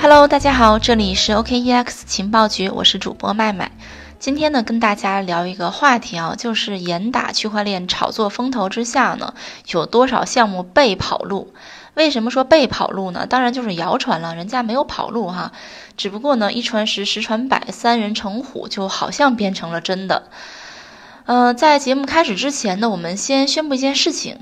Hello，大家好，这里是 OKEX 情报局，我是主播麦麦。今天呢，跟大家聊一个话题啊，就是严打区块链炒作风头之下呢，有多少项目被跑路？为什么说被跑路呢？当然就是谣传了，人家没有跑路哈，只不过呢，一传十，十传百，三人成虎，就好像变成了真的。呃，在节目开始之前呢，我们先宣布一件事情。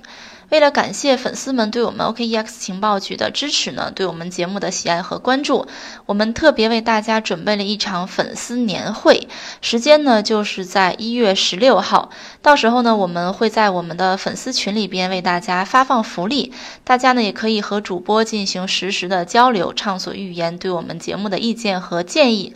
为了感谢粉丝们对我们 OKEX 情报局的支持呢，对我们节目的喜爱和关注，我们特别为大家准备了一场粉丝年会，时间呢就是在一月十六号，到时候呢我们会在我们的粉丝群里边为大家发放福利，大家呢也可以和主播进行实时的交流，畅所欲言，对我们节目的意见和建议。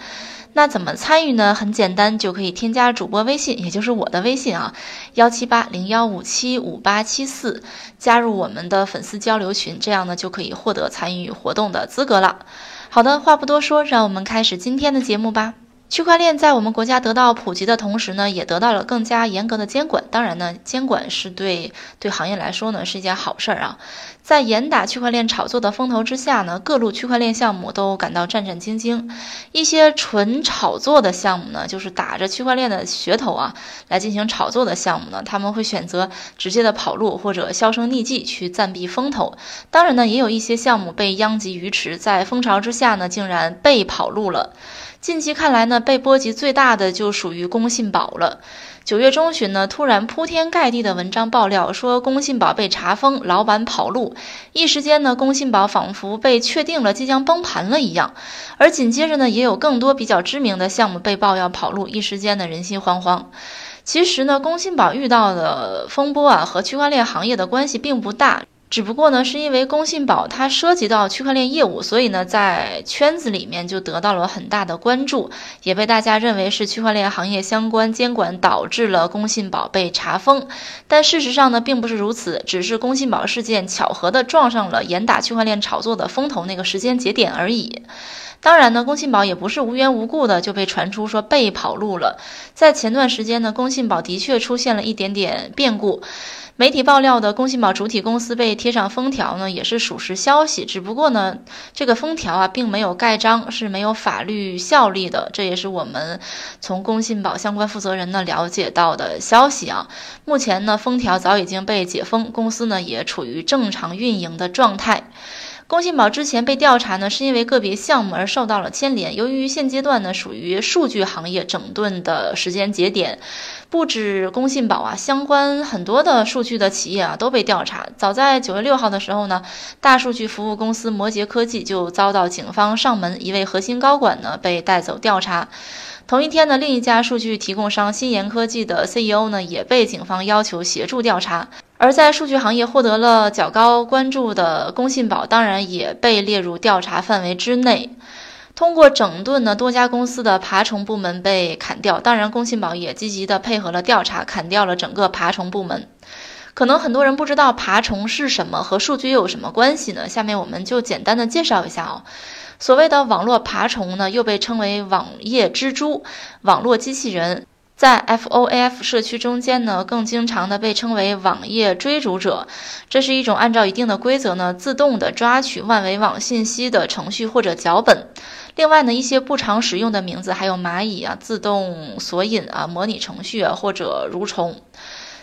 那怎么参与呢？很简单，就可以添加主播微信，也就是我的微信啊，幺七八零幺五七五八七四，加入我们的粉丝交流群，这样呢就可以获得参与活动的资格了。好的，话不多说，让我们开始今天的节目吧。区块链在我们国家得到普及的同时呢，也得到了更加严格的监管。当然呢，监管是对对行业来说呢是一件好事儿啊。在严打区块链炒作的风头之下呢，各路区块链项目都感到战战兢兢。一些纯炒作的项目呢，就是打着区块链的噱头啊来进行炒作的项目呢，他们会选择直接的跑路或者销声匿迹去暂避风头。当然呢，也有一些项目被殃及鱼池，在风潮之下呢，竟然被跑路了。近期看来呢，被波及最大的就属于工信宝了。九月中旬呢，突然铺天盖地的文章爆料说工信宝被查封，老板跑路，一时间呢，工信宝仿佛被确定了即将崩盘了一样。而紧接着呢，也有更多比较知名的项目被曝要跑路，一时间呢，人心惶惶。其实呢，工信宝遇到的风波啊，和区块链行业的关系并不大。只不过呢，是因为工信宝它涉及到区块链业务，所以呢，在圈子里面就得到了很大的关注，也被大家认为是区块链行业相关监管导致了工信宝被查封。但事实上呢，并不是如此，只是工信宝事件巧合的撞上了严打区块链炒作的风头那个时间节点而已。当然呢，工信宝也不是无缘无故的就被传出说被跑路了。在前段时间呢，工信宝的确出现了一点点变故。媒体爆料的工信宝主体公司被贴上封条呢，也是属实消息。只不过呢，这个封条啊，并没有盖章，是没有法律效力的。这也是我们从工信保相关负责人呢了解到的消息啊。目前呢，封条早已经被解封，公司呢也处于正常运营的状态。工信宝之前被调查呢，是因为个别项目而受到了牵连。由于现阶段呢，属于数据行业整顿的时间节点，不止工信宝啊，相关很多的数据的企业啊都被调查。早在九月六号的时候呢，大数据服务公司摩羯科技就遭到警方上门，一位核心高管呢被带走调查。同一天呢，另一家数据提供商新研科技的 CEO 呢也被警方要求协助调查。而在数据行业获得了较高关注的工信宝，当然也被列入调查范围之内。通过整顿呢，多家公司的爬虫部门被砍掉。当然，工信宝也积极的配合了调查，砍掉了整个爬虫部门。可能很多人不知道爬虫是什么，和数据又有什么关系呢？下面我们就简单的介绍一下哦。所谓的网络爬虫呢，又被称为网页蜘蛛、网络机器人。在 FOAF 社区中间呢，更经常的被称为网页追逐者，这是一种按照一定的规则呢，自动的抓取万维网信息的程序或者脚本。另外呢，一些不常使用的名字还有蚂蚁啊、自动索引啊、模拟程序啊或者蠕虫。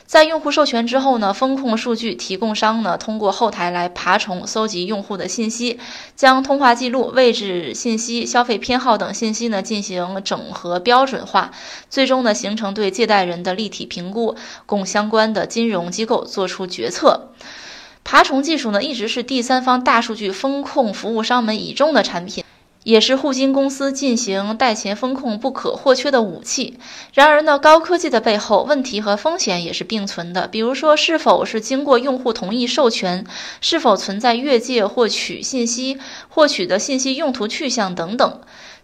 在用户授权之后呢，风控数据提供商呢，通过后台来爬虫搜集用户的信息，将通话记录、位置信息、消费偏好等信息呢进行整合标准化，最终呢形成对借贷人的立体评估，供相关的金融机构做出决策。爬虫技术呢一直是第三方大数据风控服务商们倚重的产品。也是互金公司进行贷前风控不可或缺的武器。然而呢，高科技的背后，问题和风险也是并存的。比如说，是否是经过用户同意授权，是否存在越界获取信息、获取的信息用途去向等等。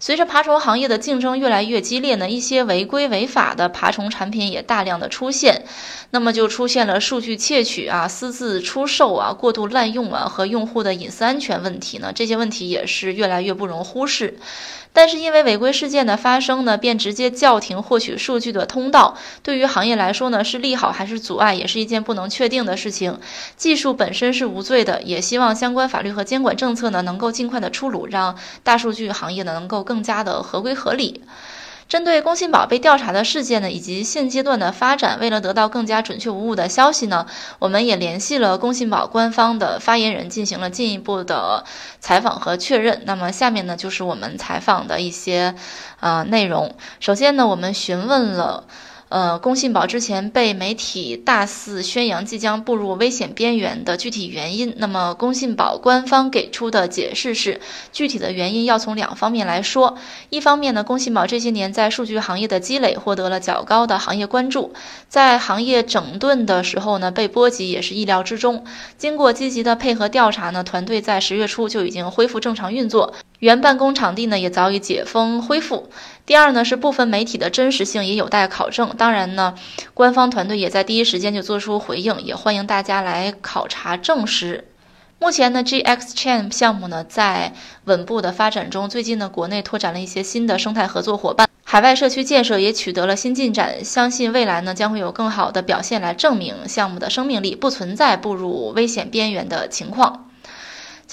随着爬虫行业的竞争越来越激烈呢，一些违规违法的爬虫产品也大量的出现，那么就出现了数据窃取啊、私自出售啊、过度滥用啊和用户的隐私安全问题呢，这些问题也是越来越不容忽视。但是因为违规事件的发生呢，便直接叫停获取数据的通道，对于行业来说呢，是利好还是阻碍，也是一件不能确定的事情。技术本身是无罪的，也希望相关法律和监管政策呢能够尽快的出炉，让大数据行业呢能够更加的合规合理。针对工信宝被调查的事件呢，以及现阶段的发展，为了得到更加准确无误的消息呢，我们也联系了工信宝官方的发言人，进行了进一步的采访和确认。那么下面呢，就是我们采访的一些呃内容。首先呢，我们询问了。呃，工信宝之前被媒体大肆宣扬即将步入危险边缘的具体原因，那么工信宝官方给出的解释是，具体的原因要从两方面来说。一方面呢，工信宝这些年在数据行业的积累获得了较高的行业关注，在行业整顿的时候呢，被波及也是意料之中。经过积极的配合调查呢，团队在十月初就已经恢复正常运作。原办公场地呢也早已解封恢复。第二呢是部分媒体的真实性也有待考证。当然呢，官方团队也在第一时间就做出回应，也欢迎大家来考察证实。目前呢，GX Chain 项目呢在稳步的发展中。最近呢，国内拓展了一些新的生态合作伙伴，海外社区建设也取得了新进展。相信未来呢将会有更好的表现来证明项目的生命力，不存在步入危险边缘的情况。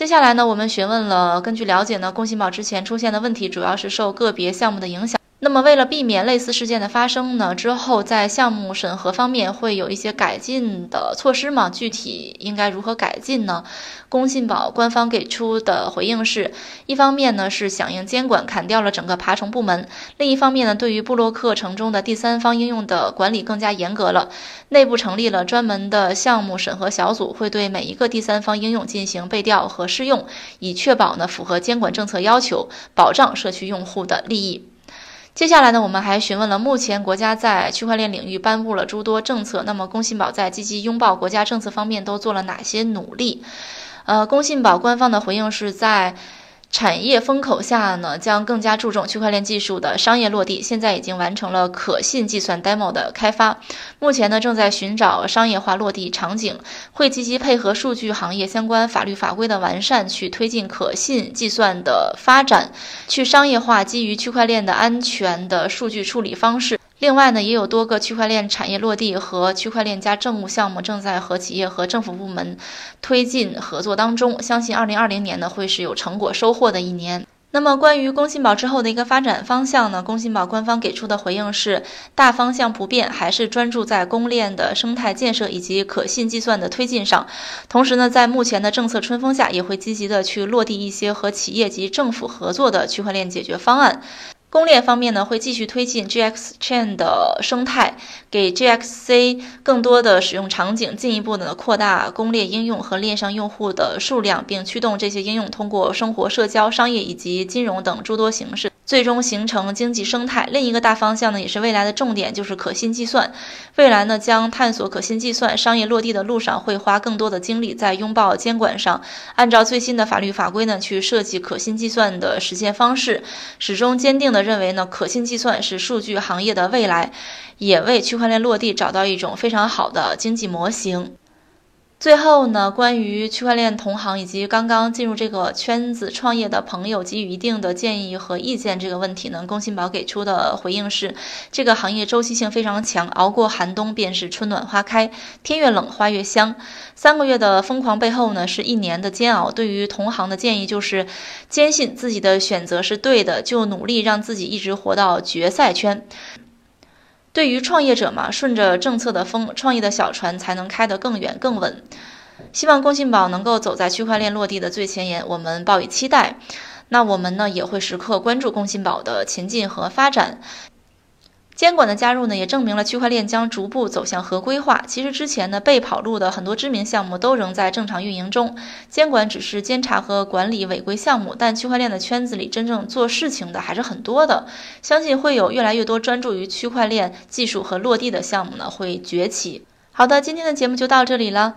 接下来呢，我们询问了，根据了解呢，工信宝之前出现的问题主要是受个别项目的影响。那么，为了避免类似事件的发生呢，之后在项目审核方面会有一些改进的措施吗？具体应该如何改进呢？工信宝官方给出的回应是：一方面呢是响应监管，砍掉了整个爬虫部门；另一方面呢，对于布洛克城中的第三方应用的管理更加严格了，内部成立了专门的项目审核小组，会对每一个第三方应用进行背调和试用，以确保呢符合监管政策要求，保障社区用户的利益。接下来呢，我们还询问了目前国家在区块链领域颁布了诸多政策，那么工信宝在积极拥抱国家政策方面都做了哪些努力？呃，工信宝官方的回应是在。产业风口下呢，将更加注重区块链技术的商业落地。现在已经完成了可信计算 demo 的开发，目前呢正在寻找商业化落地场景，会积极配合数据行业相关法律法规的完善，去推进可信计算的发展，去商业化基于区块链的安全的数据处理方式。另外呢，也有多个区块链产业落地和区块链加政务项目正在和企业和政府部门推进合作当中。相信二零二零年呢会是有成果收获的一年。那么关于工信宝之后的一个发展方向呢，工信宝官方给出的回应是大方向不变，还是专注在公链的生态建设以及可信计算的推进上。同时呢，在目前的政策春风下，也会积极的去落地一些和企业及政府合作的区块链解决方案。公链方面呢，会继续推进 GX Chain 的生态，给 GXC 更多的使用场景，进一步的扩大公链应用和链上用户的数量，并驱动这些应用通过生活、社交、商业以及金融等诸多形式。最终形成经济生态。另一个大方向呢，也是未来的重点，就是可信计算。未来呢，将探索可信计算商业落地的路上，会花更多的精力在拥抱监管上，按照最新的法律法规呢，去设计可信计算的实现方式。始终坚定的认为呢，可信计算是数据行业的未来，也为区块链落地找到一种非常好的经济模型。最后呢，关于区块链同行以及刚刚进入这个圈子创业的朋友给予一定的建议和意见这个问题呢，工信宝给出的回应是：这个行业周期性非常强，熬过寒冬便是春暖花开，天越冷花越香。三个月的疯狂背后呢，是一年的煎熬。对于同行的建议就是，坚信自己的选择是对的，就努力让自己一直活到决赛圈。对于创业者嘛，顺着政策的风，创业的小船才能开得更远更稳。希望工信宝能够走在区块链落地的最前沿，我们抱以期待。那我们呢，也会时刻关注工信宝的前进和发展。监管的加入呢，也证明了区块链将逐步走向合规化。其实之前呢，被跑路的很多知名项目都仍在正常运营中，监管只是监察和管理违规项目，但区块链的圈子里真正做事情的还是很多的。相信会有越来越多专注于区块链技术和落地的项目呢会崛起。好的，今天的节目就到这里了。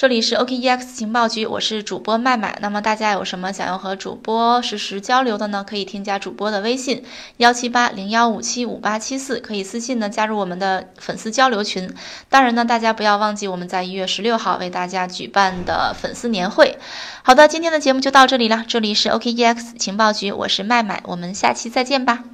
这里是 OKEX 情报局，我是主播麦麦。那么大家有什么想要和主播实时交流的呢？可以添加主播的微信幺七八零幺五七五八七四，可以私信呢加入我们的粉丝交流群。当然呢，大家不要忘记我们在一月十六号为大家举办的粉丝年会。好的，今天的节目就到这里了。这里是 OKEX 情报局，我是麦麦，我们下期再见吧。